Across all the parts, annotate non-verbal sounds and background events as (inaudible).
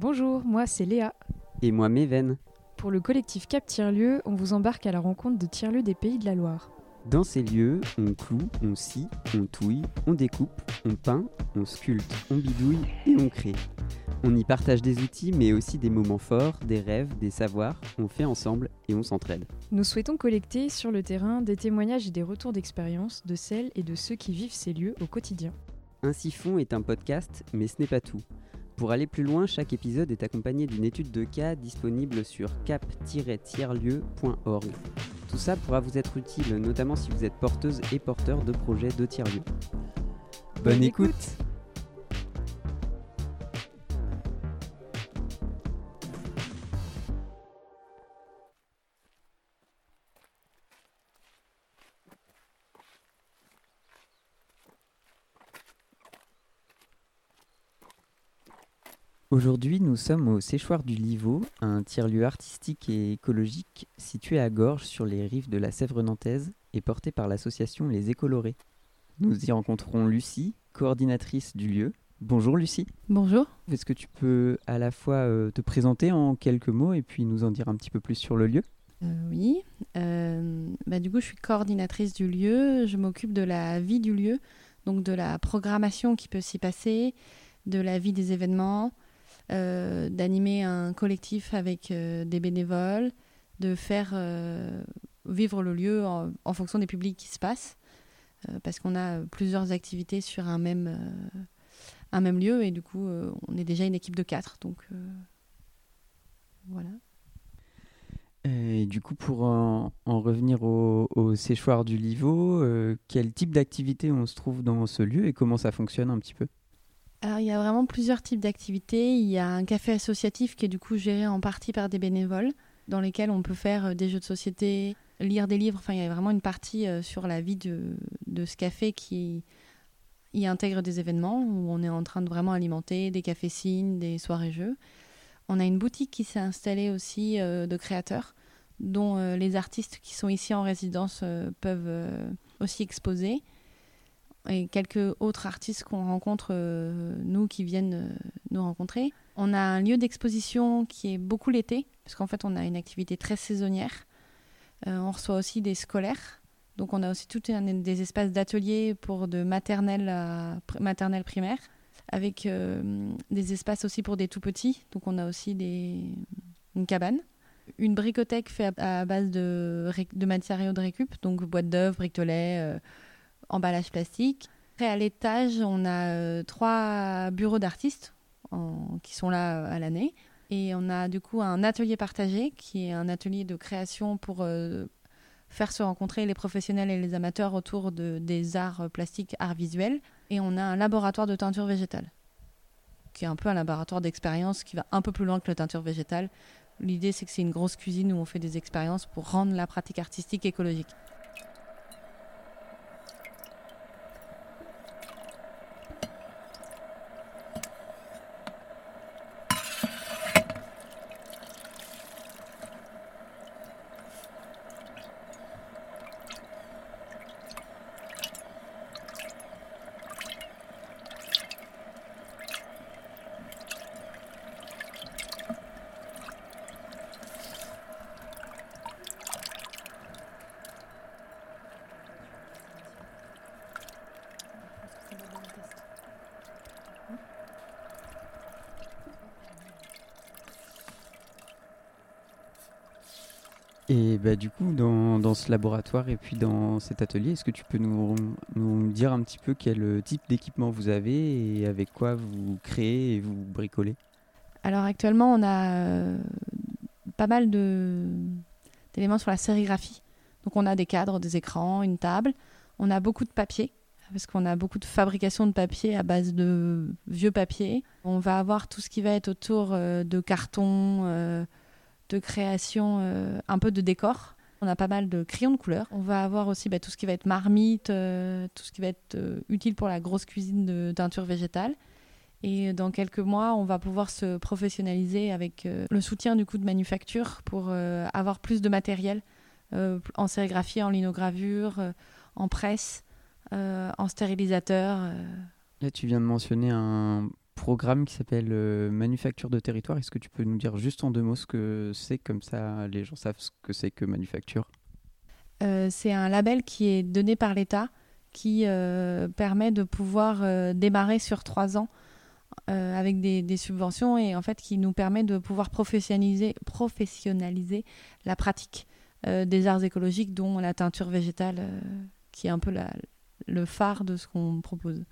Bonjour, moi c'est Léa. Et moi Méven. Pour le collectif Cap Tiers-Lieu, on vous embarque à la rencontre de tiers-lieux des pays de la Loire. Dans ces lieux, on cloue, on scie, on touille, on découpe, on peint, on sculpte, on bidouille et on crée. On y partage des outils mais aussi des moments forts, des rêves, des savoirs, on fait ensemble et on s'entraide. Nous souhaitons collecter sur le terrain des témoignages et des retours d'expérience de celles et de ceux qui vivent ces lieux au quotidien. Ainsi Fond est un podcast, mais ce n'est pas tout. Pour aller plus loin, chaque épisode est accompagné d'une étude de cas disponible sur cap-tierlieu.org. Tout ça pourra vous être utile, notamment si vous êtes porteuse et porteur de projets de tiers-lieux. Bonne, écoute Aujourd'hui, nous sommes au Séchoir du Livau, un tiers-lieu artistique et écologique situé à Gorges sur les rives de la Sèvre nantaise et porté par l'association Les Écolorés. Nous y rencontrons Lucie, coordinatrice du lieu. Bonjour Lucie. Bonjour. Est-ce que tu peux à la fois euh, te présenter en quelques mots et puis nous en dire un petit peu plus sur le lieu? Euh, Oui. Euh, bah, du coup, je suis coordinatrice du lieu. Je m'occupe de la vie du lieu, donc de la programmation qui peut s'y passer, de la vie des événements, d'animer un collectif avec euh, des bénévoles, de faire euh, vivre le lieu en, fonction des publics qui se passent, parce qu'on a plusieurs activités sur un même, un même lieu, et du coup, on est déjà une équipe de quatre, donc voilà. Et du coup, pour en, revenir au, séchoir du Livau, quel type d'activité on se trouve dans ce lieu et comment ça fonctionne un petit peu? Il y a vraiment plusieurs types d'activités. Il y a un café associatif qui est du coup géré en partie par des bénévoles, dans lesquels on peut faire euh, des jeux de société, lire des livres. Enfin, il y a vraiment une partie euh, sur la vie de, de ce café qui y intègre des événements où on est en train de vraiment alimenter des cafés-signes, des soirées-jeux. On a une boutique qui s'est installée aussi euh, de créateurs, dont les artistes qui sont ici en résidence peuvent aussi exposer et quelques autres artistes qu'on rencontre, euh, nous, qui viennent euh, nous rencontrer. On a un lieu d'exposition qui est beaucoup l'été, parce qu'en fait, on a une activité très saisonnière. Euh, on reçoit aussi des scolaires. Donc, on a aussi tout un, des espaces d'ateliers pour de maternelle à maternelle primaire, avec des espaces aussi pour des tout petits. Donc, on a aussi des, une cabane. Une bricothèque faite à, base de, de matériaux de récup, donc boîte d'œuvre, lait emballage plastique. Après, à l'étage, on a euh, trois bureaux d'artistes qui sont là euh, à l'année. Et on a du coup un atelier partagé, qui est un atelier de création pour euh, faire se rencontrer les professionnels et les amateurs autour de, des arts plastiques, arts visuels. Et on a un laboratoire de teinture végétale, qui est un peu un laboratoire d'expérience qui va un peu plus loin que la teinture végétale. L'idée, c'est que c'est une grosse cuisine où on fait des expériences pour rendre la pratique artistique écologique. Et bah, du coup, dans, dans, ce laboratoire et puis dans cet atelier, est-ce que tu peux nous, nous, dire un petit peu quel type d'équipement vous avez et avec quoi vous créez et vous bricolez? Alors actuellement, on a euh, pas mal d'éléments sur la sérigraphie. Donc on a des cadres, des écrans, une table. On a beaucoup de papier parce qu'on a beaucoup de fabrication de papier à base de vieux papier. On va avoir tout ce qui va être autour euh, de carton. Euh, de création euh, un peu de décor. On a pas mal de crayons de couleur. On va avoir aussi bah, tout ce qui va être marmite, euh, tout ce qui va être euh, utile pour la grosse cuisine de teinture végétale. Et dans quelques mois, on va pouvoir se professionnaliser avec le soutien du coup de manufacture pour avoir plus de matériel en sérigraphie, en linogravure, en presse, en stérilisateur. Là, tu viens de mentionner un programme qui s'appelle Manufacture de territoire. Est-ce que tu peux nous dire juste en deux mots ce que c'est, comme ça les gens savent ce que c'est que Manufacture? C'est un label qui est donné par l'État qui permet de pouvoir démarrer sur trois ans avec des, subventions et en fait qui nous permet de pouvoir professionnaliser, professionnaliser la pratique des arts écologiques, dont la teinture végétale, qui est un peu la, le phare de ce qu'on propose.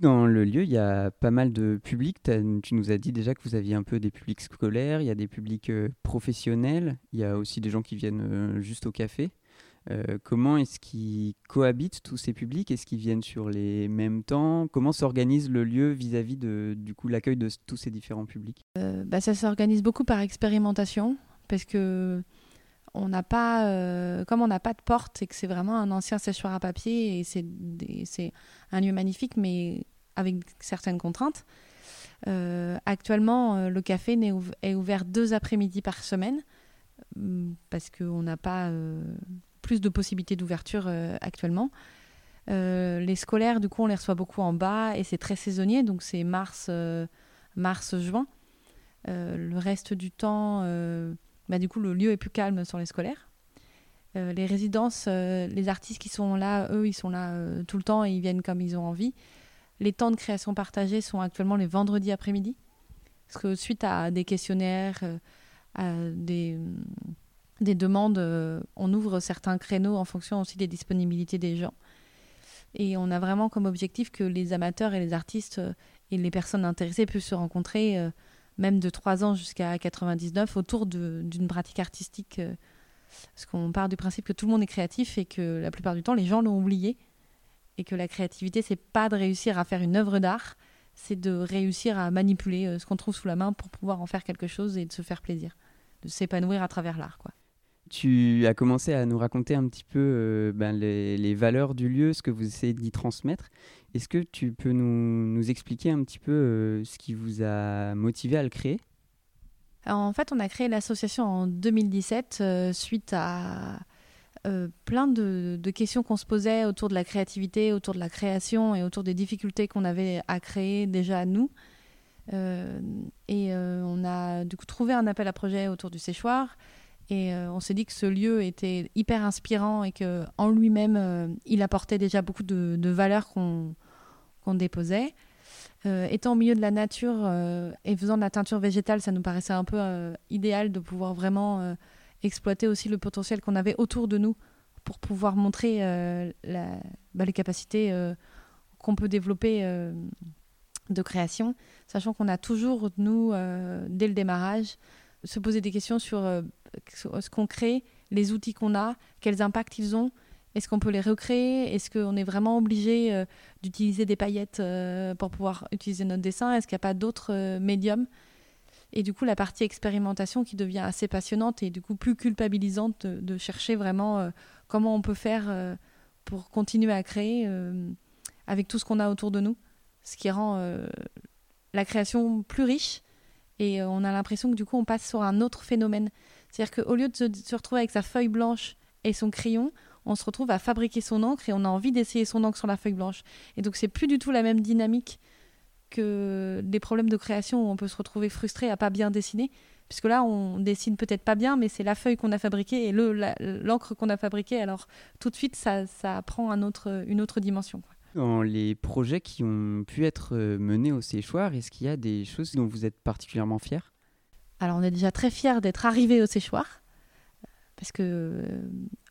Dans le lieu, il y a pas mal de publics. Tu nous as dit déjà que vous aviez un peu des publics scolaires, il y a des publics euh, professionnels, il y a aussi des gens qui viennent euh, juste au café. Euh, comment est-ce qu'ils cohabitent tous ces publics? Est-ce qu'ils viennent sur les mêmes temps? Comment s'organise le lieu vis-à-vis de du coup l'accueil de tous ces différents publics? Bah, Ça s'organise beaucoup par expérimentation parce que on n'a pas, euh, comme on n'a pas de porte et que c'est vraiment un ancien séchoir à papier et c'est un lieu magnifique, mais avec certaines contraintes. Euh, actuellement, euh, le café est, ouvert deux après-midi par semaine mm, parce qu'on n'a pas plus de possibilités d'ouverture actuellement. les scolaires, du coup, on les reçoit beaucoup en bas et c'est très saisonnier, donc c'est mars, mars, juin. le reste du temps, bah, du coup, le lieu est plus calme sur les scolaires. Euh, les résidences, euh, les artistes qui sont là, eux, ils sont là euh, tout le temps et ils viennent comme ils ont envie. Les temps de création partagés sont actuellement les vendredis après-midi. Parce que suite à des questionnaires, à des, des demandes, on ouvre certains créneaux en fonction aussi des disponibilités des gens. Et on a vraiment comme objectif que les amateurs et les artistes et les personnes intéressées puissent se rencontrer même de 3 ans jusqu'à 99, autour d'une pratique artistique. Euh, parce qu'on part du principe que tout le monde est créatif et que la plupart du temps, les gens l'ont oublié. Et que la créativité, c'est pas de réussir à faire une œuvre d'art, c'est de réussir à manipuler euh, ce qu'on trouve sous la main pour pouvoir en faire quelque chose et de se faire plaisir, de s'épanouir à travers l'art. quoi. Tu as commencé à nous raconter un petit peu euh, ben, les, valeurs du lieu, ce que vous essayez d'y transmettre. Est-ce que tu peux nous, expliquer un petit peu euh, ce qui vous a motivé à le créer? En fait, on a créé l'association en 2017 euh, suite à plein de, questions qu'on se posait autour de la créativité, autour de la création et autour des difficultés qu'on avait à créer déjà à nous. et on a du coup trouvé un appel à projet autour du séchoir et euh, on s'est dit que ce lieu était hyper inspirant et que en lui-même, euh, il apportait déjà beaucoup de, valeurs qu'on déposait. Euh, étant au milieu de la nature et faisant de la teinture végétale, ça nous paraissait un peu idéal de pouvoir vraiment exploiter aussi le potentiel qu'on avait autour de nous pour pouvoir montrer bah, les capacités qu'on peut développer de création, sachant qu'on a toujours, nous, dès le démarrage, se poser des questions sur ce qu'on crée, les outils qu'on a, quels impacts ils ont. Est-ce qu'on peut les recréer Est-ce qu'on est vraiment obligé euh, d'utiliser des paillettes euh, pour pouvoir utiliser notre dessin Est-ce qu'il n'y a pas d'autres médiums? Et du coup, la partie expérimentation qui devient assez passionnante et du coup plus culpabilisante de, chercher vraiment comment on peut faire pour continuer à créer avec tout ce qu'on a autour de nous. Ce qui rend la création plus riche et euh, on a l'impression que du coup, on passe sur un autre phénomène. C'est-à-dire qu'au lieu de se, retrouver avec sa feuille blanche et son crayon, on se retrouve à fabriquer son encre et on a envie d'essayer son encre sur la feuille blanche. Et donc, c'est plus du tout la même dynamique que des problèmes de création où on peut se retrouver frustré à pas bien dessiner. Puisque là, on dessine peut-être pas bien, mais c'est la feuille qu'on a fabriquée et l'encre qu'on a fabriquée. Alors, tout de suite, ça, prend une autre dimension. Dans les projets qui ont pu être euh, menés au séchoir, est-ce qu'il y a des choses dont vous êtes particulièrement fiers? Alors on est déjà très fiers d'être arrivés au séchoir, parce que euh,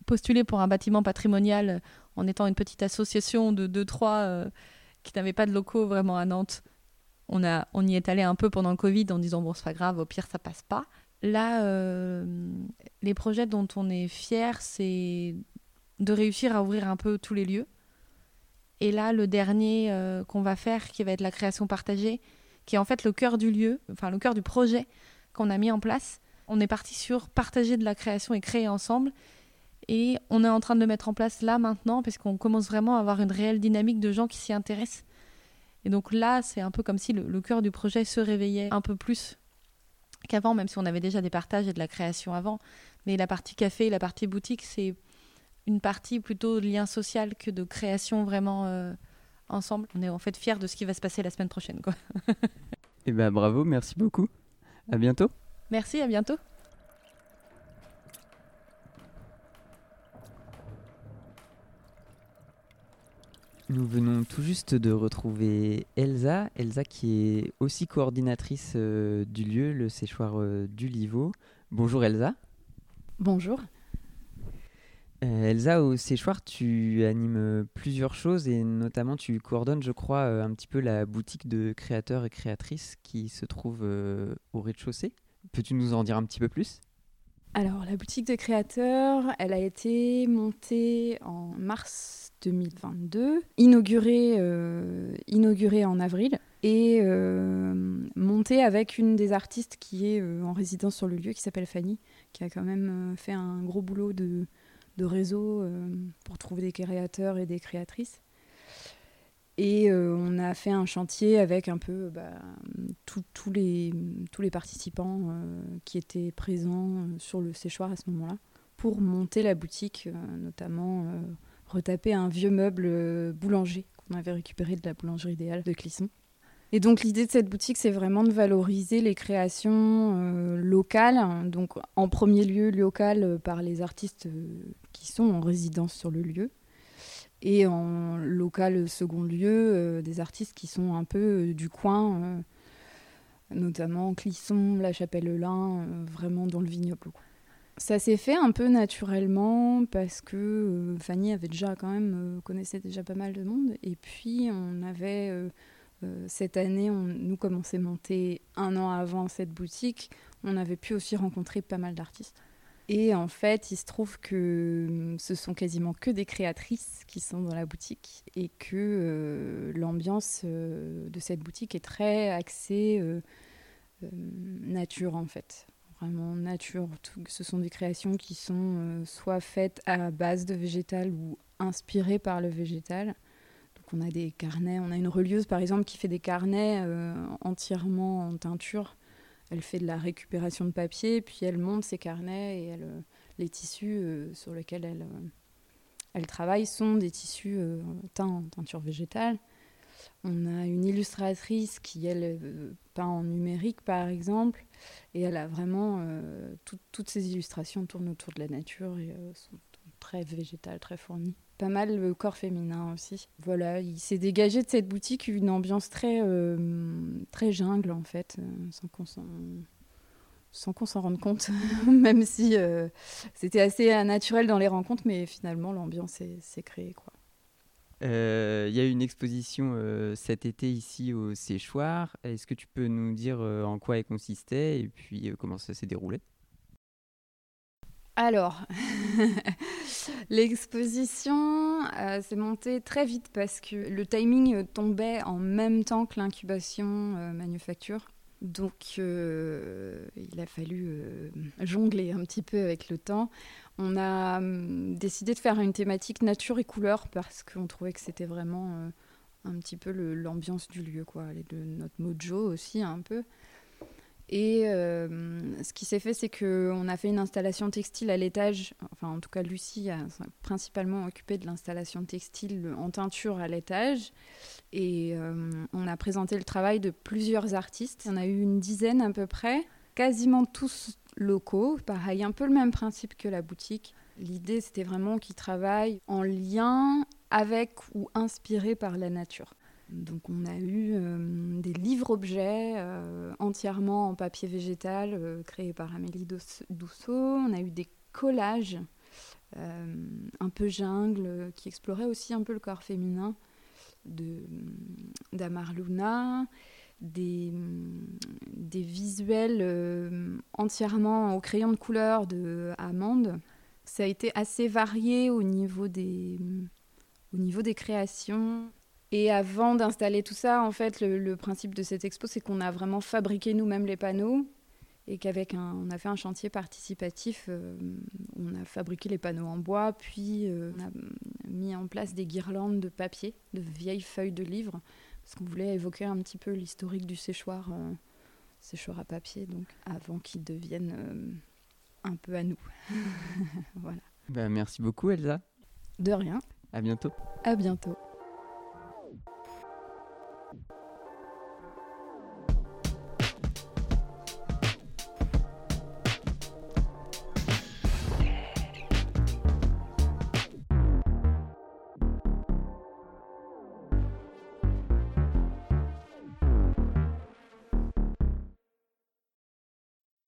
postuler pour un bâtiment patrimonial en étant une petite association de 2-3 euh, qui n'avait pas de locaux vraiment à Nantes, on, a, on y est allé un peu pendant le Covid en disant bon c'est pas grave, au pire ça passe pas. Là, les projets dont on est fier, c'est de réussir à ouvrir un peu tous les lieux et là, le dernier euh, qu'on va faire, qui va être la création partagée, qui est en fait le cœur du lieu, enfin le cœur du projet qu'on a mis en place. On est parti sur partager de la création et créer ensemble. Et on est en train de le mettre en place là maintenant, parce qu'on commence vraiment à avoir une réelle dynamique de gens qui s'y intéressent. Et donc là, c'est un peu comme si le, cœur du projet se réveillait un peu plus qu'avant, même si on avait déjà des partages et de la création avant. Mais la partie café, la partie boutique, c'est une partie plutôt de lien social que de création vraiment euh, ensemble. On est en fait fiers de ce qui va se passer la semaine prochaine. Quoi. (laughs) Eh ben bravo, merci beaucoup. À bientôt. Merci, à bientôt. Nous venons tout juste de retrouver Elsa, Elsa qui est aussi coordinatrice euh, du lieu, le séchoir euh, du Liveau. Bonjour Elsa. Bonjour. Euh, Elsa, au séchoir, tu animes plusieurs choses et notamment tu coordonnes, je crois, un petit peu la boutique de créateurs et créatrices qui se trouve au rez-de-chaussée. Peux-tu nous en dire un petit peu plus? Alors, la boutique de créateurs, elle a été montée en mars 2022, inauguré, euh, inauguré en avril et euh, monté avec une des artistes qui est euh, en résidence sur le lieu, qui s'appelle Fanny, qui a quand même fait un gros boulot de, de réseau pour trouver des créateurs et des créatrices. Et on a fait un chantier avec un peu bah, les, tous les participants qui étaient présents sur le séchoir à ce moment-là pour monter la boutique, notamment retaper un vieux meuble euh, boulanger qu'on avait récupéré de la boulangerie idéale de Clisson. Et donc l'idée de cette boutique, c'est vraiment de valoriser les créations euh, locales, donc en premier lieu locales euh, par les artistes qui sont en résidence sur le lieu, et en local second lieu, des artistes qui sont un peu du coin, notamment Clisson, La Chapelle-Lin, vraiment dans le vignoble. Ça s'est fait un peu naturellement parce que euh, Fanny avait déjà quand même euh, connaissait déjà pas mal de monde et puis on avait euh, cette année nous comme on s'est monté un an avant cette boutique on avait pu aussi rencontrer pas mal d'artistes et en fait il se trouve que ce sont quasiment que des créatrices qui sont dans la boutique et que l'ambiance de cette boutique est très axée nature en fait vraiment nature. ce sont des créations qui sont euh, soit faites à base de végétal ou inspirées par le végétal. Donc on a des carnets, on a une relieuse par exemple qui fait des carnets euh, entièrement en teinture. Elle fait de la récupération de papier, puis elle monte ses carnets et euh, les tissus sur lesquels elle, travaille sont des tissus teints en teinture végétale. On a une illustratrice qui, elle, peint en numérique, par exemple, et elle a vraiment... Euh, toutes ses illustrations tournent autour de la nature et euh, sont très végétales, très fournies. Pas mal le corps féminin aussi. Voilà, il s'est dégagé de cette boutique une ambiance très, euh, très jungle, en fait, sans qu'on s'en sans qu'on s'en rende compte, (laughs) même si c'était assez naturel dans les rencontres, mais finalement l'ambiance s'est créée. Quoi. Euh, il y a eu une exposition euh, cet été ici au Séchoir. Est-ce que tu peux nous dire euh, en quoi elle consistait et puis comment ça s'est déroulé? Alors, (laughs) l'exposition s'est montée très vite parce que le timing tombait en même temps que l'incubation manufacture. Donc, il a fallu jongler un petit peu avec le temps. On a hum, décidé de faire une thématique nature et couleur parce qu'on trouvait que c'était vraiment euh, un petit peu l'ambiance du lieu, quoi, de notre mojo aussi un peu. Et euh, ce qui s'est fait, c'est qu'on a fait une installation textile à l'étage. Enfin, en tout cas, Lucie a principalement occupé de l'installation textile en teinture à l'étage. Et euh, on a présenté le travail de plusieurs artistes. On a eu une dizaine à peu près, quasiment tous locaux. Pareil, un peu le même principe que la boutique. L'idée, c'était vraiment qu'ils travaillent en lien avec ou inspiré par la nature. Donc on a eu euh, des livres-objets euh, entièrement en papier végétal euh, créés par Amélie Dousseau. On a eu des collages un peu jungle qui exploraient aussi un peu le corps féminin d'Amar des, des visuels entièrement au crayon de couleur de Amande. Ça a été assez varié des, au niveau des créations. Et avant d'installer tout ça, en fait, le, principe de cette expo, c'est qu'on a vraiment fabriqué nous-mêmes les panneaux et qu'avec un, on a fait un chantier participatif, euh, on a fabriqué les panneaux en bois, puis euh, on a mis en place des guirlandes de papier, de vieilles feuilles de livres, parce qu'on voulait évoquer un petit peu l'historique du séchoir, euh, séchoir à papier, donc avant qu'il devienne un peu à nous. (laughs) voilà. Bah, merci beaucoup Elsa. De rien. À bientôt. À bientôt.